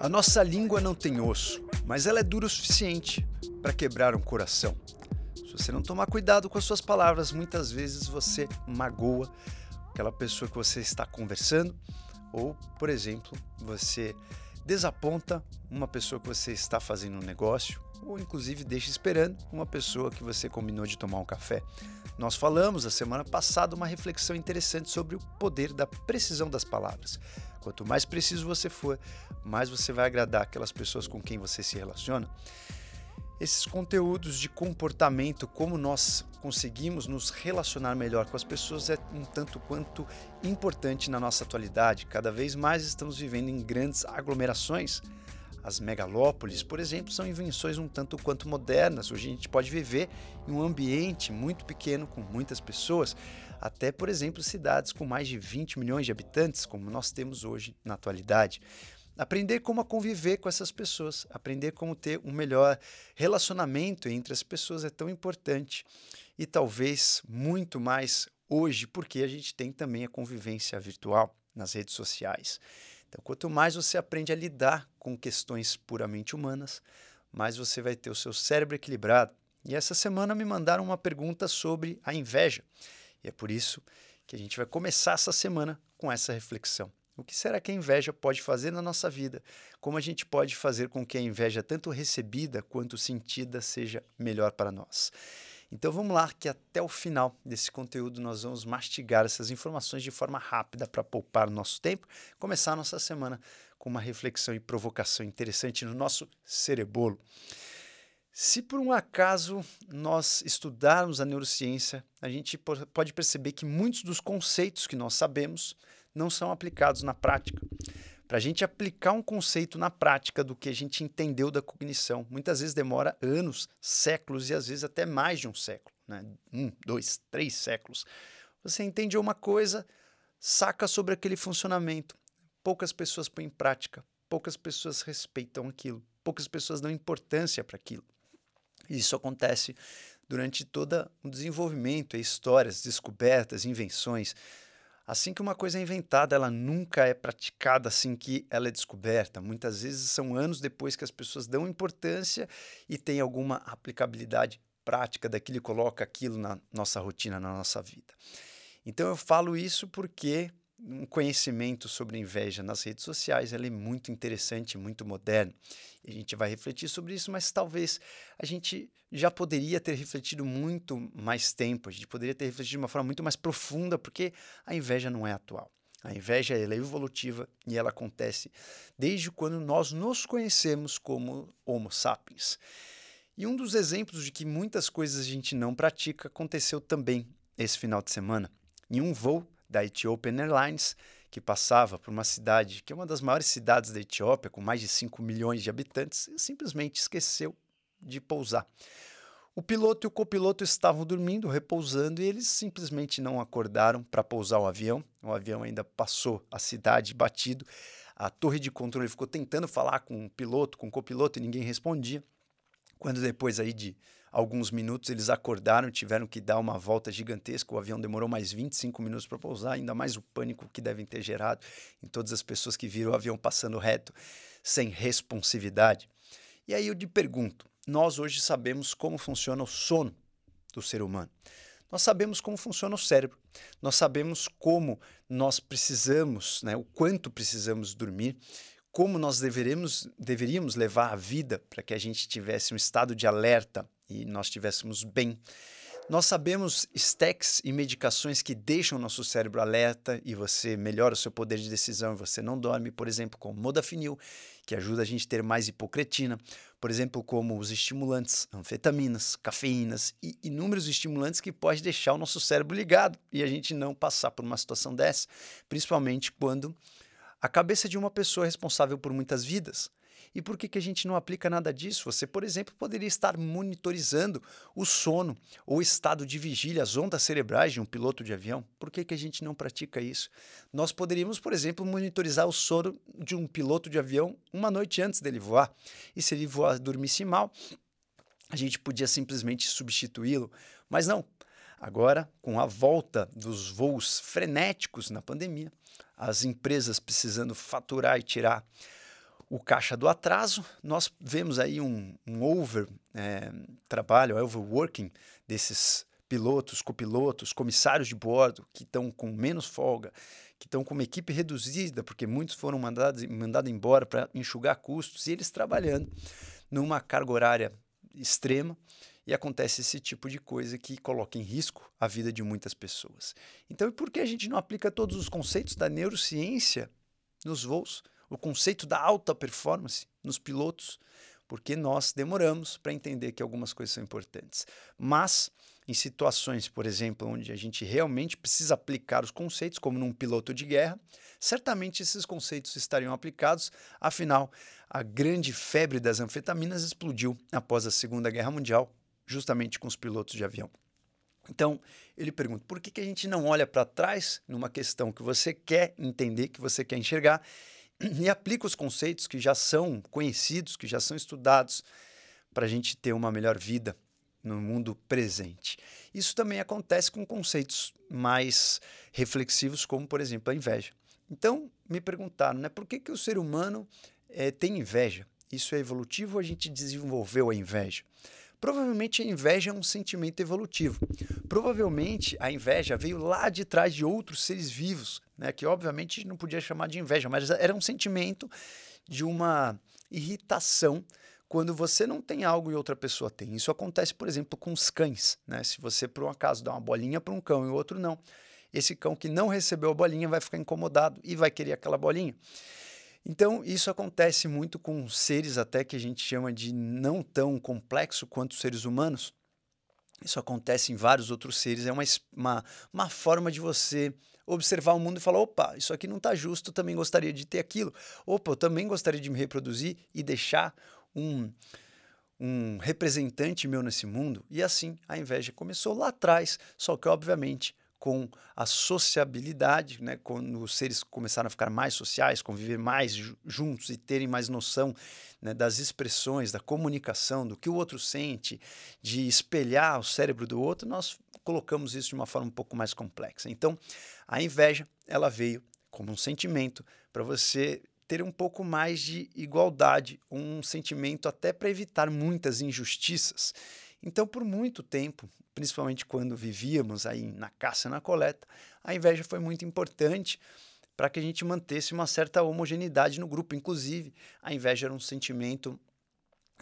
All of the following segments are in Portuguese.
A nossa língua não tem osso, mas ela é dura o suficiente para quebrar um coração. Se você não tomar cuidado com as suas palavras, muitas vezes você magoa aquela pessoa que você está conversando, ou, por exemplo, você desaponta uma pessoa que você está fazendo um negócio, ou inclusive deixa esperando uma pessoa que você combinou de tomar um café. Nós falamos a semana passada uma reflexão interessante sobre o poder da precisão das palavras. Quanto mais preciso você for, mais você vai agradar aquelas pessoas com quem você se relaciona. Esses conteúdos de comportamento, como nós conseguimos nos relacionar melhor com as pessoas, é um tanto quanto importante na nossa atualidade. Cada vez mais estamos vivendo em grandes aglomerações as megalópolis, por exemplo, são invenções um tanto quanto modernas. Hoje a gente pode viver em um ambiente muito pequeno com muitas pessoas, até, por exemplo, cidades com mais de 20 milhões de habitantes, como nós temos hoje na atualidade. Aprender como conviver com essas pessoas, aprender como ter um melhor relacionamento entre as pessoas é tão importante e talvez muito mais hoje, porque a gente tem também a convivência virtual nas redes sociais. Então, quanto mais você aprende a lidar com questões puramente humanas, mais você vai ter o seu cérebro equilibrado. E essa semana me mandaram uma pergunta sobre a inveja. E é por isso que a gente vai começar essa semana com essa reflexão. O que será que a inveja pode fazer na nossa vida? Como a gente pode fazer com que a inveja, tanto recebida quanto sentida, seja melhor para nós? Então vamos lá, que até o final desse conteúdo nós vamos mastigar essas informações de forma rápida para poupar o nosso tempo, começar a nossa semana com uma reflexão e provocação interessante no nosso cerebolo. Se por um acaso nós estudarmos a neurociência, a gente pode perceber que muitos dos conceitos que nós sabemos não são aplicados na prática para a gente aplicar um conceito na prática do que a gente entendeu da cognição. Muitas vezes demora anos, séculos e às vezes até mais de um século, né? um, dois, três séculos. Você entende uma coisa, saca sobre aquele funcionamento. Poucas pessoas põem em prática, poucas pessoas respeitam aquilo, poucas pessoas dão importância para aquilo. Isso acontece durante todo o desenvolvimento, histórias, descobertas, invenções. Assim que uma coisa é inventada, ela nunca é praticada assim que ela é descoberta. Muitas vezes são anos depois que as pessoas dão importância e tem alguma aplicabilidade prática daquilo e coloca aquilo na nossa rotina, na nossa vida. Então eu falo isso porque um conhecimento sobre inveja nas redes sociais é muito interessante, muito moderno. A gente vai refletir sobre isso, mas talvez a gente já poderia ter refletido muito mais tempo, a gente poderia ter refletido de uma forma muito mais profunda, porque a inveja não é atual. A inveja ela é evolutiva e ela acontece desde quando nós nos conhecemos como Homo sapiens. E um dos exemplos de que muitas coisas a gente não pratica aconteceu também esse final de semana. Em um voo da Ethiopian Airlines, que passava por uma cidade que é uma das maiores cidades da Etiópia, com mais de 5 milhões de habitantes, e simplesmente esqueceu de pousar. O piloto e o copiloto estavam dormindo, repousando, e eles simplesmente não acordaram para pousar o avião. O avião ainda passou a cidade batido. A torre de controle ficou tentando falar com o piloto, com o copiloto, e ninguém respondia. Quando depois aí de alguns minutos eles acordaram, tiveram que dar uma volta gigantesca, o avião demorou mais 25 minutos para pousar, ainda mais o pânico que devem ter gerado em todas as pessoas que viram o avião passando reto, sem responsividade. E aí eu te pergunto, nós hoje sabemos como funciona o sono do ser humano. Nós sabemos como funciona o cérebro. Nós sabemos como nós precisamos, né, o quanto precisamos dormir, como nós deveremos, deveríamos levar a vida para que a gente tivesse um estado de alerta e nós estivéssemos bem. Nós sabemos stacks e medicações que deixam nosso cérebro alerta e você melhora o seu poder de decisão e você não dorme, por exemplo, como modafinil, que ajuda a gente a ter mais hipocretina, por exemplo, como os estimulantes, anfetaminas, cafeínas e inúmeros estimulantes que pode deixar o nosso cérebro ligado e a gente não passar por uma situação dessa, principalmente quando a cabeça de uma pessoa é responsável por muitas vidas. E por que, que a gente não aplica nada disso? Você, por exemplo, poderia estar monitorizando o sono ou o estado de vigília, as ondas cerebrais de um piloto de avião. Por que, que a gente não pratica isso? Nós poderíamos, por exemplo, monitorizar o sono de um piloto de avião uma noite antes dele voar. E se ele voar, dormisse mal, a gente podia simplesmente substituí-lo. Mas não. Agora, com a volta dos voos frenéticos na pandemia, as empresas precisando faturar e tirar o caixa do atraso, nós vemos aí um, um over é, trabalho, overworking desses pilotos, copilotos, comissários de bordo que estão com menos folga, que estão com uma equipe reduzida, porque muitos foram mandados, mandados embora para enxugar custos, e eles trabalhando numa carga horária extrema, e acontece esse tipo de coisa que coloca em risco a vida de muitas pessoas. Então, por que a gente não aplica todos os conceitos da neurociência nos voos? O conceito da alta performance nos pilotos? Porque nós demoramos para entender que algumas coisas são importantes. Mas em situações, por exemplo, onde a gente realmente precisa aplicar os conceitos, como num piloto de guerra, certamente esses conceitos estariam aplicados, afinal, a grande febre das anfetaminas explodiu após a Segunda Guerra Mundial, justamente com os pilotos de avião. Então, ele pergunta: por que, que a gente não olha para trás numa questão que você quer entender, que você quer enxergar, e aplica os conceitos que já são conhecidos, que já são estudados, para a gente ter uma melhor vida no mundo presente. Isso também acontece com conceitos mais reflexivos, como, por exemplo, a inveja. Então, me perguntaram, né, por que, que o ser humano é, tem inveja? Isso é evolutivo ou a gente desenvolveu a inveja? Provavelmente a inveja é um sentimento evolutivo. Provavelmente a inveja veio lá de trás de outros seres vivos, né, que obviamente não podia chamar de inveja, mas era um sentimento de uma irritação quando você não tem algo e outra pessoa tem. Isso acontece, por exemplo, com os cães. Né? Se você, por um acaso, dá uma bolinha para um cão e o outro não, esse cão que não recebeu a bolinha vai ficar incomodado e vai querer aquela bolinha. Então, isso acontece muito com seres até que a gente chama de não tão complexo quanto os seres humanos. Isso acontece em vários outros seres. É uma, uma, uma forma de você observar o mundo e falar: opa, isso aqui não está justo, também gostaria de ter aquilo. Opa, eu também gostaria de me reproduzir e deixar um, um representante meu nesse mundo. E assim a inveja começou lá atrás, só que obviamente com a sociabilidade, né, quando os seres começaram a ficar mais sociais, conviver mais juntos e terem mais noção né, das expressões, da comunicação, do que o outro sente, de espelhar o cérebro do outro, nós colocamos isso de uma forma um pouco mais complexa. Então, a inveja, ela veio como um sentimento para você ter um pouco mais de igualdade, um sentimento até para evitar muitas injustiças. Então, por muito tempo, principalmente quando vivíamos aí na caça e na coleta, a inveja foi muito importante para que a gente mantesse uma certa homogeneidade no grupo. Inclusive, a inveja era um sentimento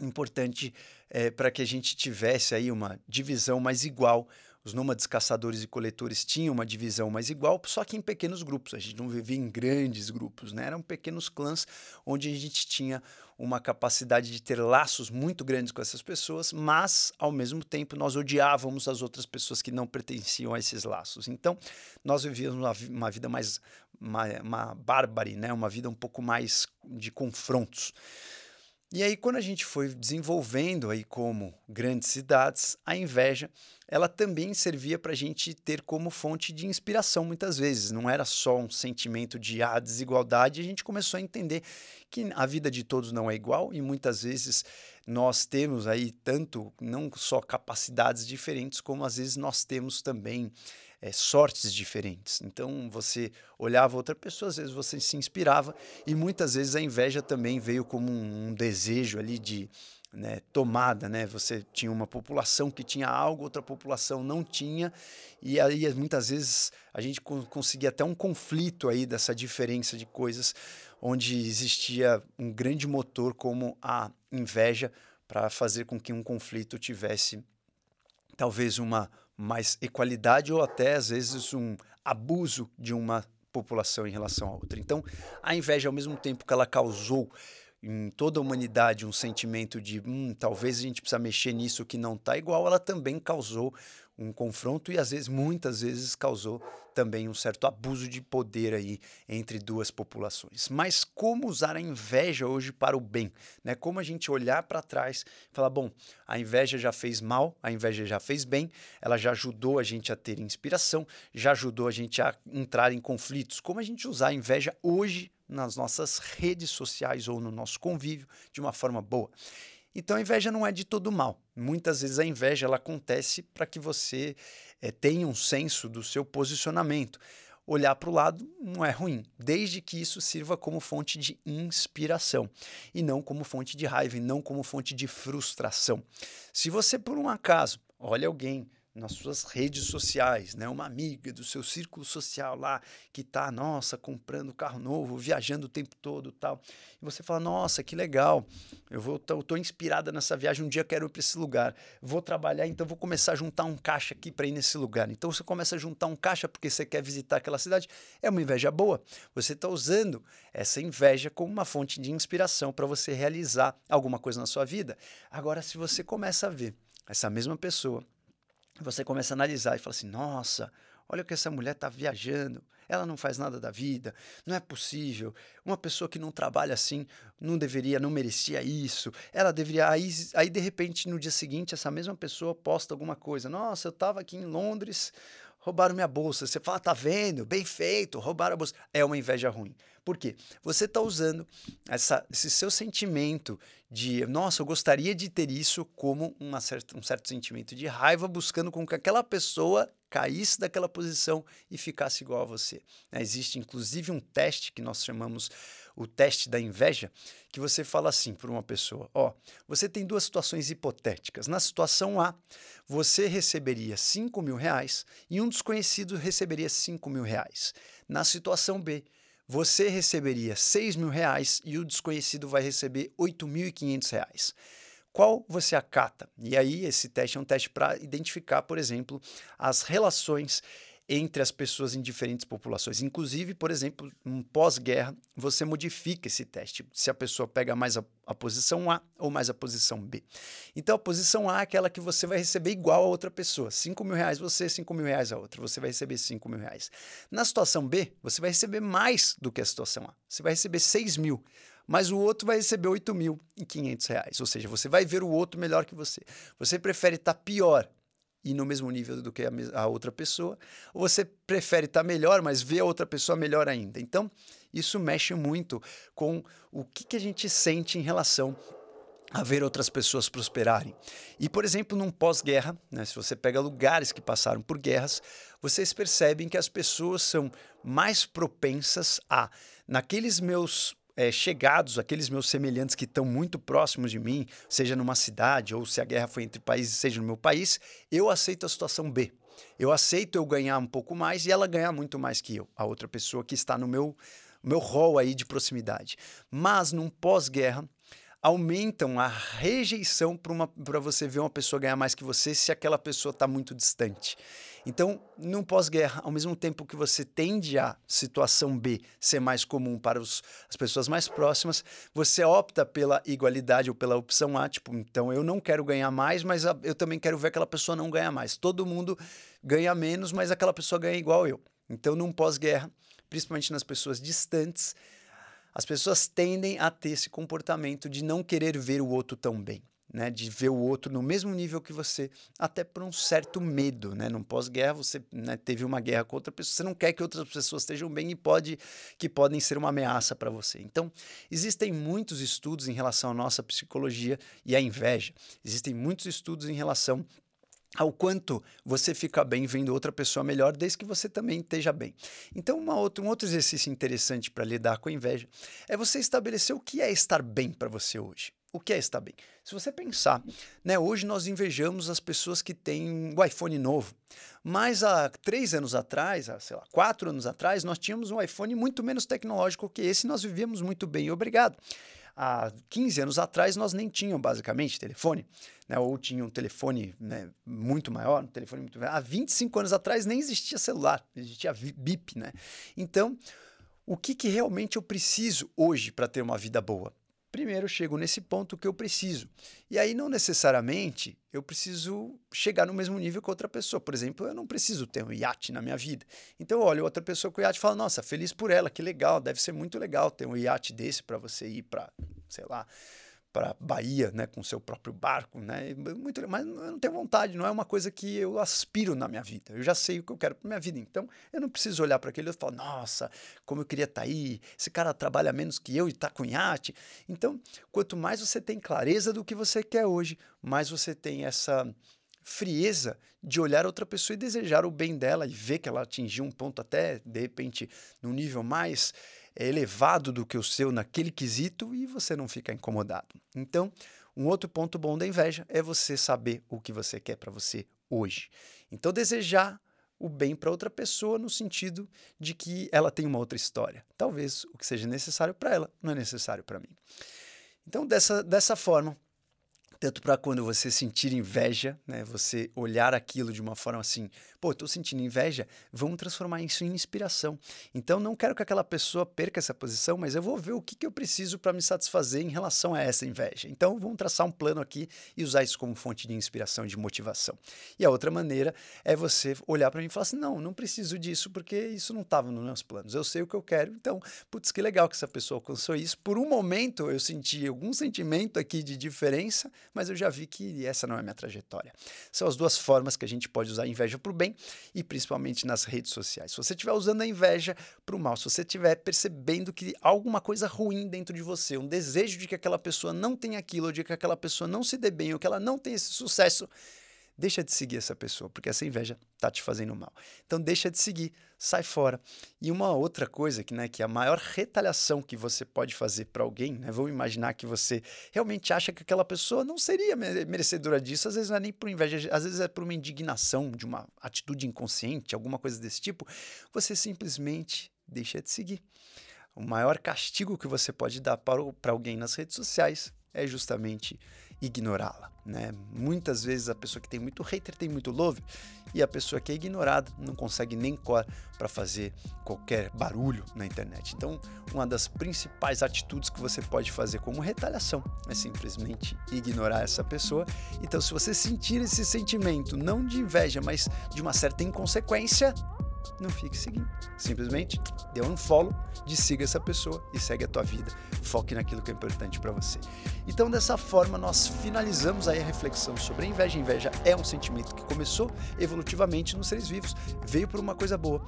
importante é, para que a gente tivesse aí uma divisão mais igual os nômades caçadores e coletores tinham uma divisão mais igual, só que em pequenos grupos. A gente não vivia em grandes grupos, né? Eram pequenos clãs onde a gente tinha uma capacidade de ter laços muito grandes com essas pessoas, mas ao mesmo tempo nós odiávamos as outras pessoas que não pertenciam a esses laços. Então, nós vivíamos uma, uma vida mais uma, uma né? Uma vida um pouco mais de confrontos. E aí, quando a gente foi desenvolvendo aí como grandes cidades, a inveja ela também servia para a gente ter como fonte de inspiração muitas vezes. Não era só um sentimento de ah, desigualdade, a gente começou a entender que a vida de todos não é igual e muitas vezes nós temos aí tanto, não só capacidades diferentes, como às vezes nós temos também é, sortes diferentes. Então você olhava outra pessoa, às vezes você se inspirava e muitas vezes a inveja também veio como um, um desejo ali de né, tomada, né? Você tinha uma população que tinha algo, outra população não tinha, e aí muitas vezes a gente conseguia até um conflito aí dessa diferença de coisas, onde existia um grande motor como a inveja para fazer com que um conflito tivesse talvez uma mais equalidade ou até às vezes um abuso de uma população em relação a outra. Então, a inveja ao mesmo tempo que ela causou em toda a humanidade um sentimento de hum, talvez a gente precisa mexer nisso que não está igual, ela também causou um confronto e às vezes, muitas vezes, causou também um certo abuso de poder aí entre duas populações. Mas como usar a inveja hoje para o bem? Né? Como a gente olhar para trás falar, bom, a inveja já fez mal, a inveja já fez bem, ela já ajudou a gente a ter inspiração, já ajudou a gente a entrar em conflitos. Como a gente usar a inveja hoje nas nossas redes sociais ou no nosso convívio de uma forma boa? Então a inveja não é de todo mal. Muitas vezes a inveja ela acontece para que você é, tenha um senso do seu posicionamento. olhar para o lado não é ruim, desde que isso sirva como fonte de inspiração e não como fonte de raiva e não como fonte de frustração. Se você, por um acaso, olha alguém nas suas redes sociais, né? Uma amiga do seu círculo social lá que tá, nossa, comprando carro novo, viajando o tempo todo, tal. E você fala: "Nossa, que legal. Eu vou tô, tô inspirada nessa viagem, um dia quero ir para esse lugar. Vou trabalhar, então vou começar a juntar um caixa aqui para ir nesse lugar". Então você começa a juntar um caixa porque você quer visitar aquela cidade. É uma inveja boa. Você está usando essa inveja como uma fonte de inspiração para você realizar alguma coisa na sua vida. Agora se você começa a ver essa mesma pessoa você começa a analisar e fala assim: nossa, olha o que essa mulher está viajando, ela não faz nada da vida, não é possível. Uma pessoa que não trabalha assim não deveria, não merecia isso. Ela deveria. Aí, aí de repente, no dia seguinte, essa mesma pessoa posta alguma coisa: nossa, eu estava aqui em Londres, roubaram minha bolsa. Você fala, tá vendo? Bem feito, roubaram a bolsa. É uma inveja ruim. Por quê? Você está usando essa, esse seu sentimento de, nossa, eu gostaria de ter isso como uma certa, um certo sentimento de raiva, buscando com que aquela pessoa caísse daquela posição e ficasse igual a você. Existe inclusive um teste que nós chamamos o teste da inveja, que você fala assim para uma pessoa: ó, você tem duas situações hipotéticas. Na situação A, você receberia 5 mil reais e um desconhecido receberia 5 mil reais. Na situação B, você receberia 6 mil reais e o desconhecido vai receber 8.500 reais qual você acata. E aí, esse teste é um teste para identificar, por exemplo, as relações entre as pessoas em diferentes populações. Inclusive, por exemplo, um pós-guerra, você modifica esse teste, se a pessoa pega mais a, a, posição A ou mais a posição B. Então, a posição A é aquela que você vai receber igual a outra pessoa. 5 mil reais você, 5 mil reais a outra. Você vai receber 5 mil reais. Na situação B, você vai receber mais do que a situação A. Você vai receber 6 mil mas o outro vai receber 8.500 reais. Ou seja, você vai ver o outro melhor que você. Você prefere estar tá pior e no mesmo nível do que a, a outra pessoa, ou você prefere estar tá melhor, mas ver a outra pessoa melhor ainda. Então, isso mexe muito com o que, que a gente sente em relação a ver outras pessoas prosperarem. E, por exemplo, num pós-guerra, né, se você pega lugares que passaram por guerras, vocês percebem que as pessoas são mais propensas a, naqueles meus é, chegados, aqueles meus semelhantes que estão muito próximos de mim, seja numa cidade ou se a guerra foi entre países, seja no meu país, eu aceito a situação B. Eu aceito eu ganhar um pouco mais e ela ganhar muito mais que eu, a outra pessoa que está no meu meu rol aí de proximidade. Mas num pós-guerra, aumentam a rejeição para você ver uma pessoa ganhar mais que você se aquela pessoa está muito distante. Então, num pós-guerra, ao mesmo tempo que você tende a situação B ser mais comum para os, as pessoas mais próximas, você opta pela igualdade ou pela opção A, tipo, então eu não quero ganhar mais, mas eu também quero ver aquela pessoa não ganhar mais. Todo mundo ganha menos, mas aquela pessoa ganha igual eu. Então, num pós-guerra, principalmente nas pessoas distantes, as pessoas tendem a ter esse comportamento de não querer ver o outro tão bem. Né, de ver o outro no mesmo nível que você, até por um certo medo, né? Num pós-guerra você né, teve uma guerra com outra pessoa, você não quer que outras pessoas estejam bem e pode que podem ser uma ameaça para você. Então, existem muitos estudos em relação à nossa psicologia e à inveja. Existem muitos estudos em relação ao quanto você fica bem vendo outra pessoa melhor, desde que você também esteja bem. Então, outra, um outro exercício interessante para lidar com a inveja é você estabelecer o que é estar bem para você hoje. O que é estar bem? Se você pensar, né, hoje nós invejamos as pessoas que têm o iPhone novo. Mas há três anos atrás, há, sei lá, quatro anos atrás, nós tínhamos um iPhone muito menos tecnológico que esse e nós vivíamos muito bem. Obrigado há 15 anos atrás nós nem tínhamos basicamente telefone, né? ou tinha um telefone né, muito maior, um telefone muito Há 25 anos atrás nem existia celular, existia bip, né? Então, o que, que realmente eu preciso hoje para ter uma vida boa? Primeiro eu chego nesse ponto que eu preciso. E aí, não necessariamente eu preciso chegar no mesmo nível que outra pessoa. Por exemplo, eu não preciso ter um iate na minha vida. Então, eu olho outra pessoa com iate e falo, nossa, feliz por ela, que legal, deve ser muito legal ter um iate desse para você ir para, sei lá, para Bahia, né, com seu próprio barco, né? Muito, mas eu não tenho vontade, não é uma coisa que eu aspiro na minha vida. Eu já sei o que eu quero para minha vida, então eu não preciso olhar para aquele e falar, nossa, como eu queria estar tá aí. Esse cara trabalha menos que eu e está com iate. Então, quanto mais você tem clareza do que você quer hoje, mais você tem essa frieza de olhar outra pessoa e desejar o bem dela e ver que ela atingiu um ponto até, de repente, num nível mais elevado do que o seu naquele quesito e você não fica incomodado. Então, um outro ponto bom da inveja é você saber o que você quer para você hoje. Então, desejar o bem para outra pessoa no sentido de que ela tem uma outra história. Talvez o que seja necessário para ela não é necessário para mim. Então, dessa, dessa forma, tanto para quando você sentir inveja, né, você olhar aquilo de uma forma assim, pô, estou sentindo inveja, vamos transformar isso em inspiração. Então, não quero que aquela pessoa perca essa posição, mas eu vou ver o que, que eu preciso para me satisfazer em relação a essa inveja. Então, vamos traçar um plano aqui e usar isso como fonte de inspiração de motivação. E a outra maneira é você olhar para mim e falar assim, não, não preciso disso porque isso não estava nos meus planos. Eu sei o que eu quero, então, putz, que legal que essa pessoa alcançou isso. Por um momento, eu senti algum sentimento aqui de diferença, mas eu já vi que essa não é a minha trajetória. São as duas formas que a gente pode usar a inveja para o bem e principalmente nas redes sociais. Se você estiver usando a inveja para o mal, se você estiver percebendo que alguma coisa ruim dentro de você, um desejo de que aquela pessoa não tenha aquilo, de que aquela pessoa não se dê bem, ou que ela não tenha esse sucesso, deixa de seguir essa pessoa, porque essa inveja tá te fazendo mal. Então deixa de seguir, sai fora. E uma outra coisa que, né, que a maior retaliação que você pode fazer para alguém, né, vamos imaginar que você realmente acha que aquela pessoa não seria merecedora disso, às vezes não é nem por inveja, às vezes é por uma indignação, de uma atitude inconsciente, alguma coisa desse tipo, você simplesmente deixa de seguir. O maior castigo que você pode dar para alguém nas redes sociais é justamente ignorá-la. Né? Muitas vezes a pessoa que tem muito hater tem muito love e a pessoa que é ignorada não consegue nem cor para fazer qualquer barulho na internet. Então, uma das principais atitudes que você pode fazer como retaliação é simplesmente ignorar essa pessoa. Então, se você sentir esse sentimento não de inveja, mas de uma certa inconsequência, não fique seguindo. Simplesmente dê um follow, siga essa pessoa e segue a tua vida. Foque naquilo que é importante para você. Então, dessa forma, nós finalizamos aí a reflexão sobre a inveja. A inveja é um sentimento que começou evolutivamente nos seres vivos, veio por uma coisa boa,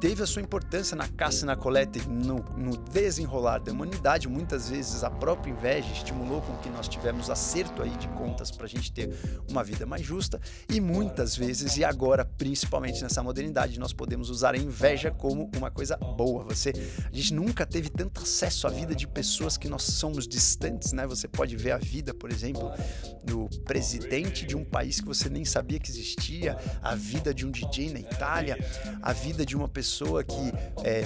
teve a sua importância na caça e na coleta e no, no desenrolar da humanidade. Muitas vezes a própria inveja estimulou com que nós tivemos acerto aí de contas para a gente ter uma vida mais justa e muitas vezes, e agora principalmente nessa modernidade, nós podemos usar a inveja como uma coisa boa. Você, a gente nunca teve tanto acesso à vida de pessoas que nós somos distantes, né? Você pode ver a vida, por exemplo, do presidente de um país que você nem sabia que existia, a vida de um DJ na Itália, a vida de uma pessoa que é,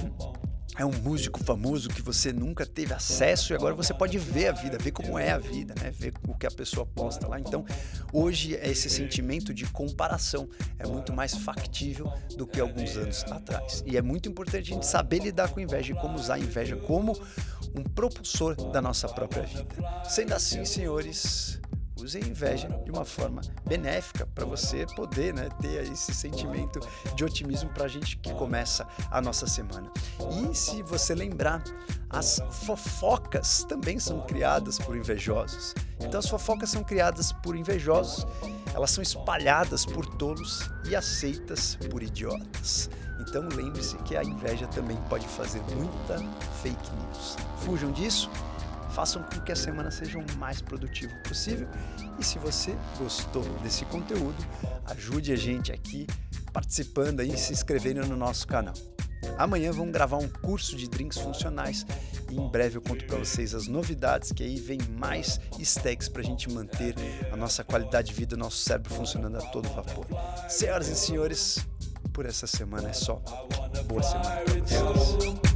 é um músico famoso que você nunca teve acesso e agora você pode ver a vida, ver como é a vida, né? Ver o que a pessoa posta lá. Então, hoje esse sentimento de comparação é muito mais factível do que alguns anos atrás. E é muito importante a gente saber lidar com inveja e como usar a inveja como um propulsor da nossa própria vida. Sendo assim, senhores, use a inveja de uma forma benéfica para você poder né, ter esse sentimento de otimismo para a gente que começa a nossa semana. E se você lembrar, as fofocas também são criadas por invejosos. Então as fofocas são criadas por invejosos, elas são espalhadas por tolos e aceitas por idiotas. Então lembre-se que a inveja também pode fazer muita fake news. Fujam disso façam com que a semana seja o mais produtivo possível. E se você gostou desse conteúdo, ajude a gente aqui participando e se inscrevendo no nosso canal. Amanhã vamos gravar um curso de drinks funcionais e em breve eu conto para vocês as novidades que aí vem mais stacks para a gente manter a nossa qualidade de vida, o nosso cérebro funcionando a todo vapor. Senhoras e senhores, por essa semana é só. Boa semana vocês.